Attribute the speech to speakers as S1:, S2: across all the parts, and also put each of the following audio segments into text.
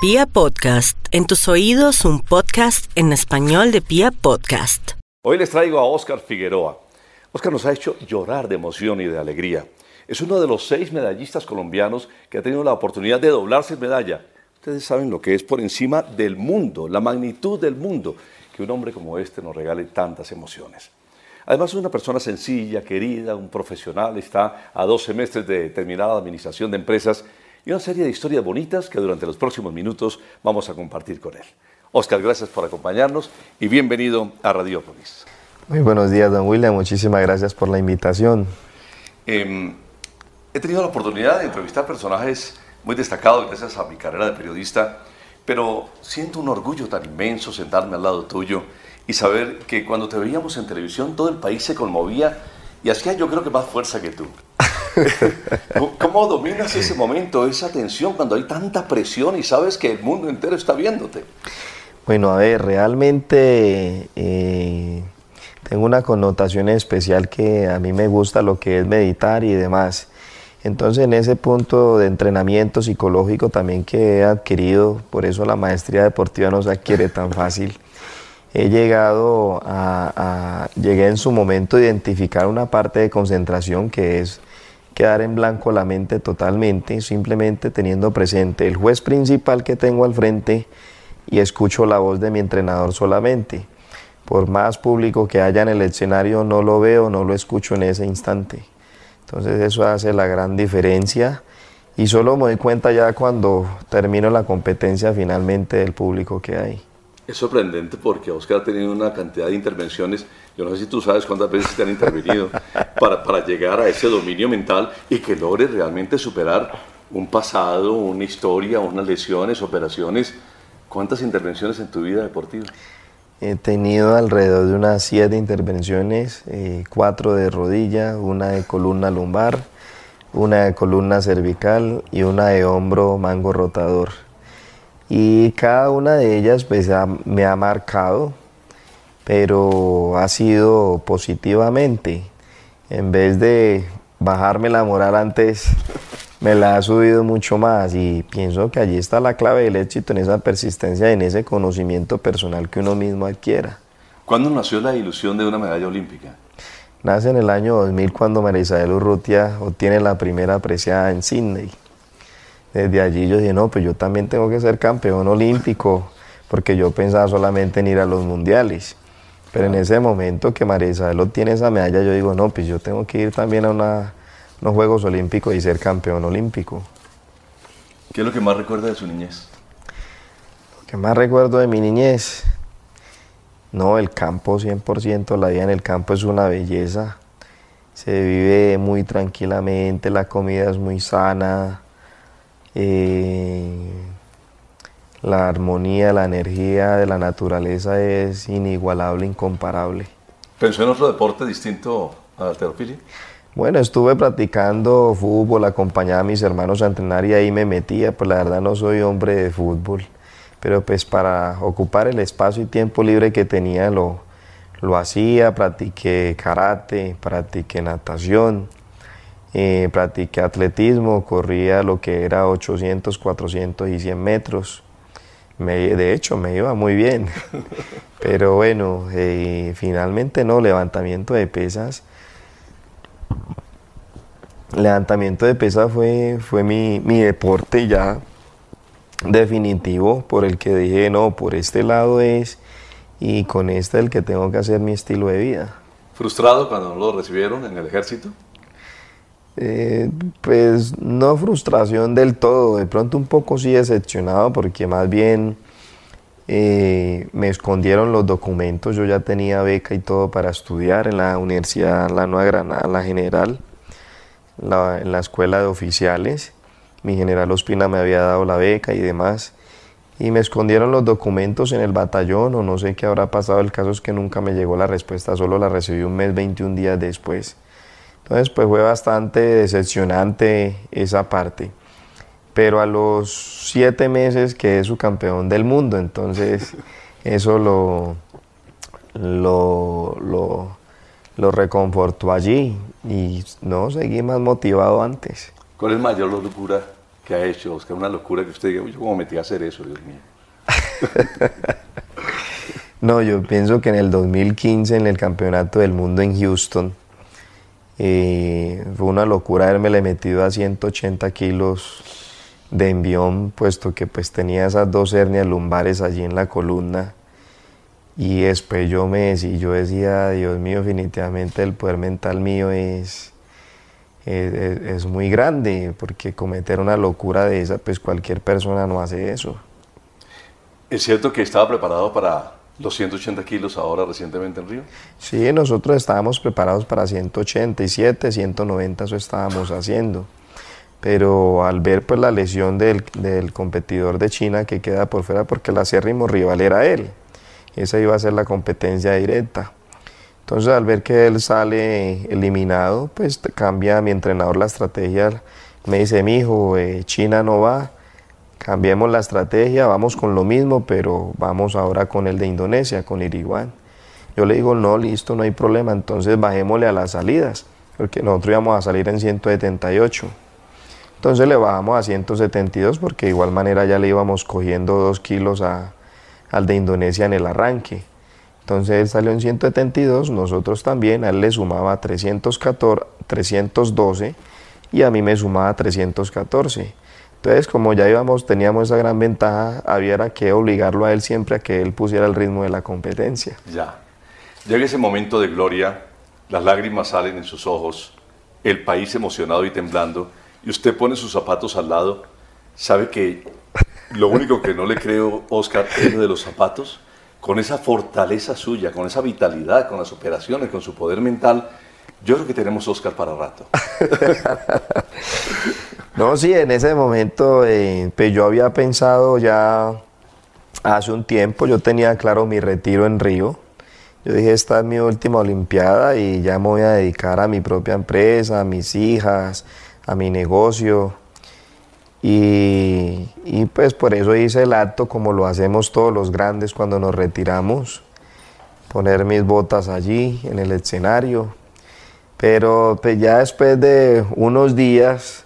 S1: Pia Podcast, en tus oídos un podcast en español de Pia Podcast.
S2: Hoy les traigo a Oscar Figueroa. Oscar nos ha hecho llorar de emoción y de alegría. Es uno de los seis medallistas colombianos que ha tenido la oportunidad de doblarse en medalla. Ustedes saben lo que es por encima del mundo, la magnitud del mundo, que un hombre como este nos regale tantas emociones. Además es una persona sencilla, querida, un profesional, está a dos semestres de terminada administración de empresas y una serie de historias bonitas que durante los próximos minutos vamos a compartir con él. Oscar, gracias por acompañarnos y bienvenido a Radiópolis.
S3: Muy buenos días, don William. Muchísimas gracias por la invitación.
S2: Eh, he tenido la oportunidad de entrevistar personajes muy destacados gracias a mi carrera de periodista, pero siento un orgullo tan inmenso sentarme al lado tuyo y saber que cuando te veíamos en televisión todo el país se conmovía y hacía yo creo que más fuerza que tú. ¿Cómo dominas ese momento, esa tensión cuando hay tanta presión y sabes que el mundo entero está viéndote?
S3: Bueno, a ver, realmente eh, tengo una connotación especial que a mí me gusta lo que es meditar y demás. Entonces en ese punto de entrenamiento psicológico también que he adquirido, por eso la maestría deportiva no se adquiere tan fácil, he llegado a, a, llegué en su momento a identificar una parte de concentración que es quedar en blanco la mente totalmente, simplemente teniendo presente el juez principal que tengo al frente y escucho la voz de mi entrenador solamente. Por más público que haya en el escenario, no lo veo, no lo escucho en ese instante. Entonces eso hace la gran diferencia y solo me doy cuenta ya cuando termino la competencia finalmente del público que hay.
S2: Es sorprendente porque Oscar ha tenido una cantidad de intervenciones, yo no sé si tú sabes cuántas veces te han intervenido, para, para llegar a ese dominio mental y que logres realmente superar un pasado, una historia, unas lesiones, operaciones. ¿Cuántas intervenciones en tu vida deportiva?
S3: He tenido alrededor de unas siete intervenciones, eh, cuatro de rodilla, una de columna lumbar, una de columna cervical y una de hombro mango rotador y cada una de ellas pues, me ha marcado, pero ha sido positivamente. En vez de bajarme la moral antes, me la ha subido mucho más y pienso que allí está la clave del éxito, en esa persistencia, en ese conocimiento personal que uno mismo adquiera.
S2: ¿Cuándo nació la ilusión de una medalla olímpica?
S3: Nace en el año 2000 cuando María Isabel Urrutia obtiene la primera apreciada en Sydney desde allí yo dije, no, pues yo también tengo que ser campeón olímpico, porque yo pensaba solamente en ir a los mundiales. Pero en ese momento que María Isabel obtiene esa medalla, yo digo, no, pues yo tengo que ir también a una, unos Juegos Olímpicos y ser campeón olímpico.
S2: ¿Qué es lo que más recuerda de su niñez?
S3: Lo que más recuerdo de mi niñez, no, el campo 100%, la vida en el campo es una belleza. Se vive muy tranquilamente, la comida es muy sana, eh, la armonía, la energía de la naturaleza es inigualable, incomparable.
S2: ¿Pensó en otro deporte distinto a la alterofilia?
S3: Bueno, estuve practicando fútbol, acompañaba a mis hermanos a entrenar y ahí me metía, pues la verdad no soy hombre de fútbol, pero pues para ocupar el espacio y tiempo libre que tenía lo, lo hacía, practiqué karate, practiqué natación, eh, practiqué atletismo, corría lo que era 800, 400 y 100 metros. Me, de hecho, me iba muy bien. Pero bueno, eh, finalmente no, levantamiento de pesas. Levantamiento de pesas fue, fue mi, mi deporte ya definitivo por el que dije, no, por este lado es y con este el que tengo que hacer mi estilo de vida.
S2: ¿Frustrado cuando lo recibieron en el ejército?
S3: Eh, pues no frustración del todo, de pronto un poco sí decepcionado porque más bien eh, me escondieron los documentos, yo ya tenía beca y todo para estudiar en la Universidad La Nueva Granada, la General, la, en la escuela de oficiales, mi general Ospina me había dado la beca y demás, y me escondieron los documentos en el batallón o no sé qué habrá pasado, el caso es que nunca me llegó la respuesta, solo la recibí un mes, 21 días después. Entonces, pues fue bastante decepcionante esa parte. Pero a los siete meses quedé su campeón del mundo, entonces eso lo, lo, lo, lo reconfortó allí y no seguí más motivado antes.
S2: ¿Cuál es mayor locura que ha hecho, Oscar? Una locura que usted diga, yo cómo metí a hacer eso, Dios mío.
S3: no, yo pienso que en el 2015, en el Campeonato del Mundo en Houston, eh, fue una locura haberme metido a 180 kilos de envión, puesto que pues tenía esas dos hernias lumbares allí en la columna. Y después yo me decía, yo decía, Dios mío, definitivamente el poder mental mío es, es, muy grande, porque cometer una locura de esa, pues cualquier persona no hace eso.
S2: ¿Es cierto que estaba preparado para los 180 kilos ahora recientemente en Río?
S3: Sí, nosotros estábamos preparados para 187, 190, eso estábamos haciendo. Pero al ver pues la lesión del, del competidor de China que queda por fuera, porque el acérrimo rival era él, esa iba a ser la competencia directa. Entonces al ver que él sale eliminado, pues cambia mi entrenador la estrategia. Me dice, mi hijo, eh, China no va, cambiemos la estrategia, vamos con lo mismo, pero vamos ahora con el de Indonesia, con Iriguan. Yo le digo, no, listo, no hay problema, entonces bajémosle a las salidas, porque nosotros íbamos a salir en 178. Entonces le bajamos a 172 porque de igual manera ya le íbamos cogiendo dos kilos al de Indonesia en el arranque. Entonces él salió en 172, nosotros también, a él le sumaba 314, 312 y a mí me sumaba 314. Entonces, como ya íbamos, teníamos esa gran ventaja, había que obligarlo a él siempre a que él pusiera el ritmo de la competencia.
S2: Ya. Llega ese momento de gloria, las lágrimas salen en sus ojos, el país emocionado y temblando, y usted pone sus zapatos al lado, sabe que lo único que no le creo, Oscar, es lo de los zapatos con esa fortaleza suya, con esa vitalidad, con las operaciones, con su poder mental, yo creo que tenemos Oscar para rato.
S3: no, sí, en ese momento eh, pues yo había pensado ya hace un tiempo, yo tenía claro mi retiro en Río. Yo dije, esta es mi última Olimpiada y ya me voy a dedicar a mi propia empresa, a mis hijas, a mi negocio. Y, pues por eso hice el acto como lo hacemos todos los grandes cuando nos retiramos, poner mis botas allí en el escenario. Pero pues ya después de unos días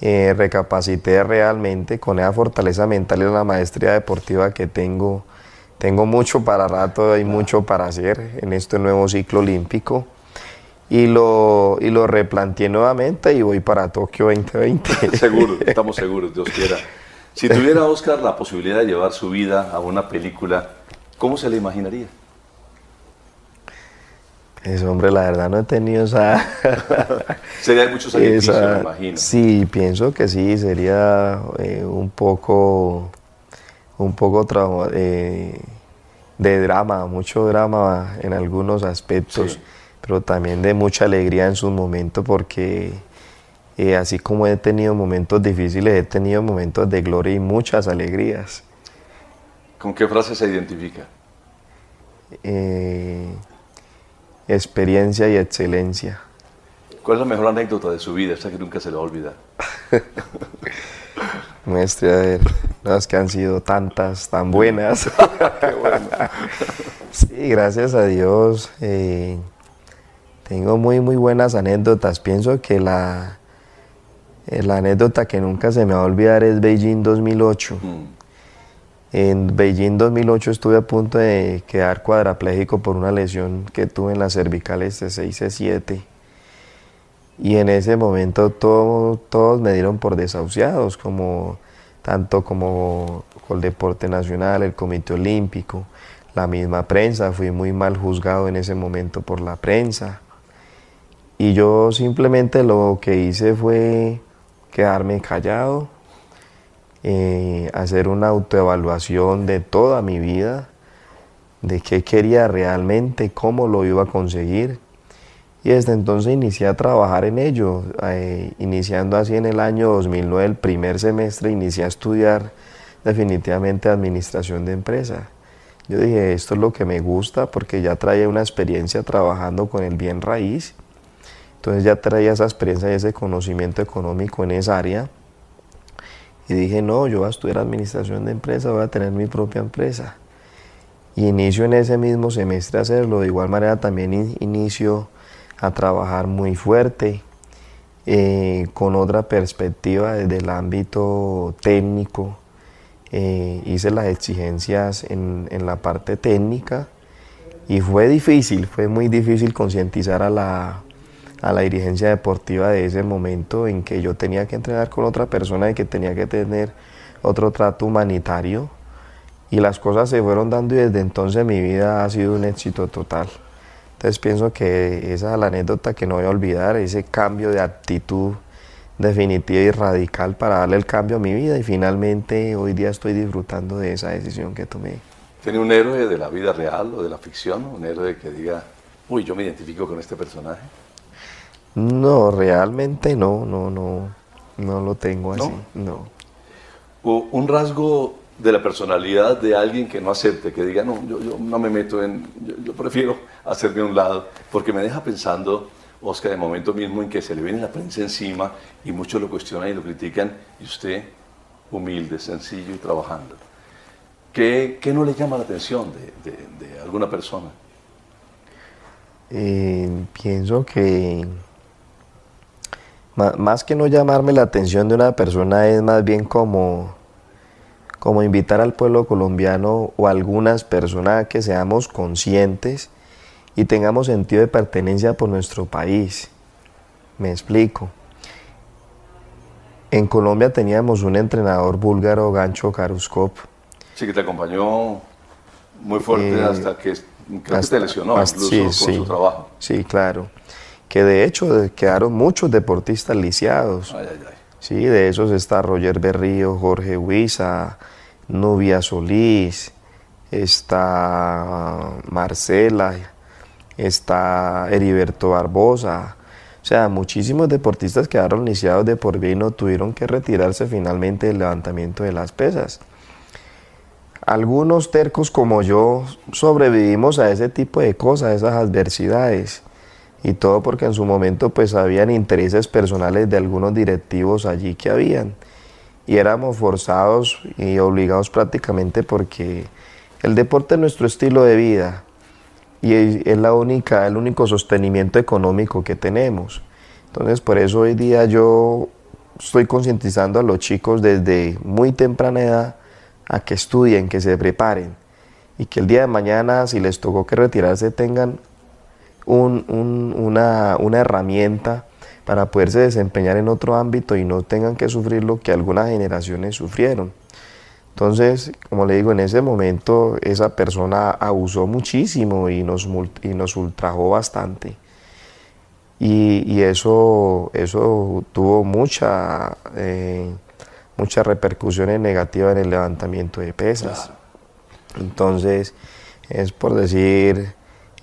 S3: eh, recapacité realmente con esa fortaleza mental y la maestría deportiva que tengo. Tengo mucho para rato y mucho para hacer en este nuevo ciclo olímpico y lo, y lo replanteé nuevamente y voy para Tokio 2020.
S2: Seguro, estamos seguros, Dios quiera. Si tuviera Oscar la posibilidad de llevar su vida a una película, ¿cómo se le imaginaría?
S3: Pues hombre, la verdad no he tenido esa...
S2: sería mucho sacrificio, me imagino.
S3: Sí, pienso que sí, sería eh, un poco, un poco eh, de drama, mucho drama en algunos aspectos pero también de mucha alegría en sus momentos porque eh, así como he tenido momentos difíciles, he tenido momentos de gloria y muchas alegrías.
S2: ¿Con qué frase se identifica?
S3: Eh, experiencia y excelencia.
S2: ¿Cuál es la mejor anécdota de su vida, esa que nunca se le va a olvidar?
S3: Maestre, a ver, las que han sido tantas, tan buenas. Qué bueno. Sí, gracias a Dios. Eh, tengo muy, muy buenas anécdotas. Pienso que la, eh, la anécdota que nunca se me va a olvidar es Beijing 2008. Mm. En Beijing 2008 estuve a punto de quedar cuadraplégico por una lesión que tuve en las cervicales de 6 y 7. Y en ese momento todos me dieron por desahuciados, como, tanto como el Deporte Nacional, el Comité Olímpico, la misma prensa. Fui muy mal juzgado en ese momento por la prensa. Y yo simplemente lo que hice fue quedarme callado, eh, hacer una autoevaluación de toda mi vida, de qué quería realmente, cómo lo iba a conseguir. Y desde entonces inicié a trabajar en ello, eh, iniciando así en el año 2009, el primer semestre, inicié a estudiar definitivamente administración de empresa. Yo dije, esto es lo que me gusta porque ya traía una experiencia trabajando con el bien raíz entonces ya traía esa experiencia y ese conocimiento económico en esa área. Y dije, no, yo voy a estudiar administración de empresa, voy a tener mi propia empresa. Y inicio en ese mismo semestre a hacerlo. De igual manera también inicio a trabajar muy fuerte. eh, con otra perspectiva desde el ámbito técnico. Eh, hice las exigencias en, en, la parte técnica y fue difícil, fue muy difícil concientizar a la, a la dirigencia deportiva de ese momento en que yo tenía que entrenar con otra persona y que tenía que tener otro trato humanitario y las cosas se fueron dando y desde entonces mi vida ha sido un éxito total. Entonces pienso que esa es la anécdota que no voy a olvidar, ese cambio de actitud definitiva y radical para darle el cambio a mi vida y finalmente hoy día estoy disfrutando de esa decisión que tomé.
S2: ¿Tiene un héroe de la vida real o de la ficción? ¿Un héroe que diga, uy, yo me identifico con este personaje?
S3: No, realmente no, no, no, no lo tengo así, no.
S2: Un rasgo de la personalidad de alguien que no acepte, que diga, no, yo, no me meto en, yo, prefiero hacerme a un lado, porque me deja pensando, Oscar, de momento mismo en que se le viene la prensa encima y muchos lo cuestionan y lo critican, y usted, humilde, sencillo y trabajando. ¿Qué, qué no le llama la atención de, de, alguna persona?
S3: Eh, pienso que más que no llamarme la atención de una persona es más bien como como invitar al pueblo colombiano o a algunas personas a que seamos conscientes y tengamos sentido de pertenencia por nuestro país. Me explico. En Colombia teníamos un entrenador búlgaro, Gancho Karuskov.
S2: Sí, que te acompañó muy fuerte eh, hasta que creo que te lesionó incluso con su trabajo.
S3: Sí, claro. Que de hecho quedaron muchos deportistas lisiados.
S2: Ay, ay, ay.
S3: Sí, de esos está Roger Berrío, Jorge Huiza, Nubia Solís, está Marcela, está Heriberto Barbosa. O sea, muchísimos deportistas quedaron iniciados de por vida y no tuvieron que retirarse finalmente del levantamiento de las pesas. Algunos tercos como yo sobrevivimos a ese tipo de cosas, a esas adversidades. Y todo porque en su momento pues habían intereses personales de algunos directivos allí que habían y éramos forzados y obligados prácticamente porque el deporte es nuestro estilo de vida y es la única, el único sostenimiento económico que tenemos. Entonces por eso hoy día yo estoy concientizando a los chicos desde muy temprana edad a que estudien, que se preparen y que el día de mañana si les tocó que retirarse tengan una, una herramienta para poderse desempeñar en otro ámbito y no tengan que sufrir lo que algunas generaciones sufrieron. Entonces, como le digo, en ese momento esa persona abusó muchísimo y nos, y nos ultrajó bastante. Y, eso, eso tuvo mucha, eh, muchas repercusiones negativas en el levantamiento de pesas. Entonces, es por decir,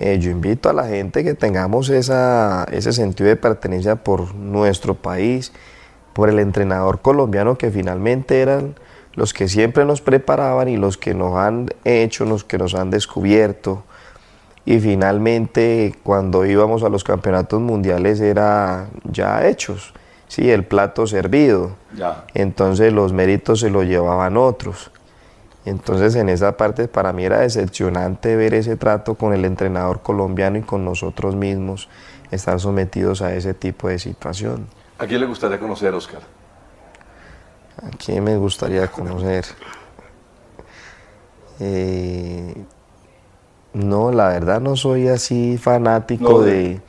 S3: eh, yo invito a la gente que tengamos esa, ese sentido de pertenencia por nuestro país, por el entrenador colombiano que finalmente eran los que siempre nos preparaban y los que nos han hecho, los que nos han descubierto. Y finalmente cuando íbamos a los campeonatos mundiales era ya hechos, sí, el plato servido. Entonces los méritos se los llevaban otros. Entonces en esa parte para mí era decepcionante ver ese trato con el entrenador colombiano y con nosotros mismos, estar sometidos a ese tipo de situación.
S2: ¿A quién le gustaría conocer, Oscar?
S3: ¿A quién me gustaría conocer? Eh, no, la verdad no soy así fanático de,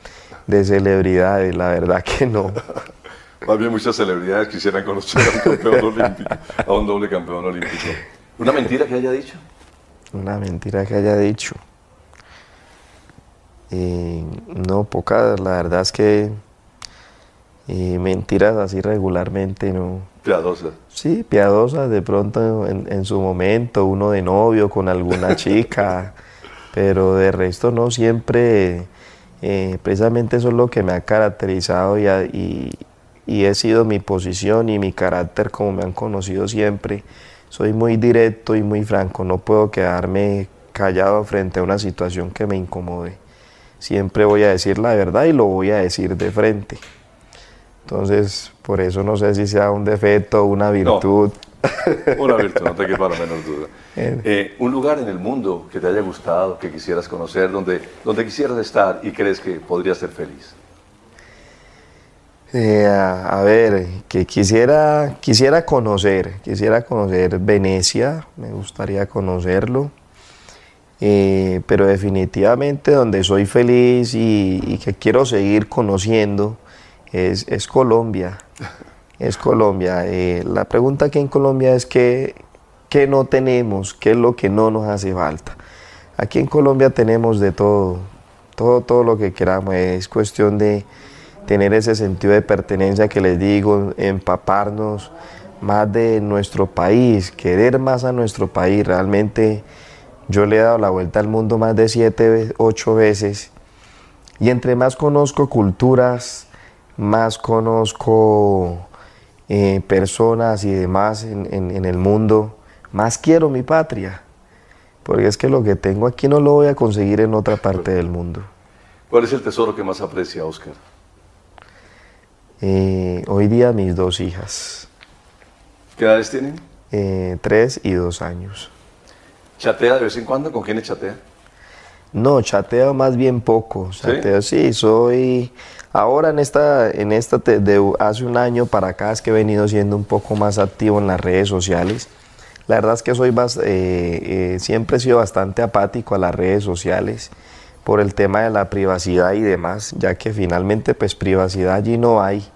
S3: de celebridades, la verdad que no.
S2: Más bien muchas celebridades quisieran conocer a un campeón olímpico, a un doble campeón olímpico. ¿Una mentira que haya dicho?
S3: Una mentira que haya dicho. Eh, no, pocas, la verdad es que eh, mentiras así regularmente no.
S2: Piadosas.
S3: Sí, piadosas de pronto en, su momento, uno de novio con alguna chica, pero de resto no, siempre, eh, precisamente eso es lo que me ha caracterizado y, y, y he sido mi posición y mi carácter como me han conocido siempre soy muy directo y muy franco, no puedo quedarme callado frente a una situación que me incomode. Siempre voy a decir la verdad y lo voy a decir de frente. Entonces, por eso no sé si sea un defecto o una virtud.
S2: una virtud, no te quepa la menor duda. Eh, un lugar en el mundo que te haya gustado, que quisieras conocer, donde, donde quisieras estar y crees que podrías ser feliz.
S3: Eh, a, ver, que quisiera, quisiera conocer, quisiera conocer Venecia, me gustaría conocerlo, eh, pero definitivamente donde soy feliz y, que quiero seguir conociendo es, Colombia, es Colombia. Eh, la pregunta aquí en Colombia es que, qué no tenemos, qué es lo que no nos hace falta. Aquí en Colombia tenemos de todo, todo, todo lo que queramos, es cuestión de tener ese sentido de pertenencia que les digo, empaparnos más de nuestro país, querer más a nuestro país. Realmente yo le he dado la vuelta al mundo más de siete, ocho veces. Y entre más conozco culturas, más conozco eh, personas y demás en, el mundo, más quiero mi patria. Porque es que lo que tengo aquí no lo voy a conseguir en otra parte del mundo.
S2: ¿Cuál es el tesoro que más aprecia, Oscar?
S3: Eh, hoy día mis dos hijas.
S2: ¿Qué edades tienen?
S3: Eh, tres y dos años.
S2: ¿Chatea de vez en cuando? ¿Con quiénes chatea?
S3: No, chateo más bien poco. Chateo, ¿Sí? soy... Ahora en esta, en esta de hace un año para acá es que he venido siendo un poco más activo en las redes sociales. La verdad es que soy más, eh, siempre he sido bastante apático a las redes sociales por el tema de la privacidad y demás, ya que finalmente pues privacidad allí no hay.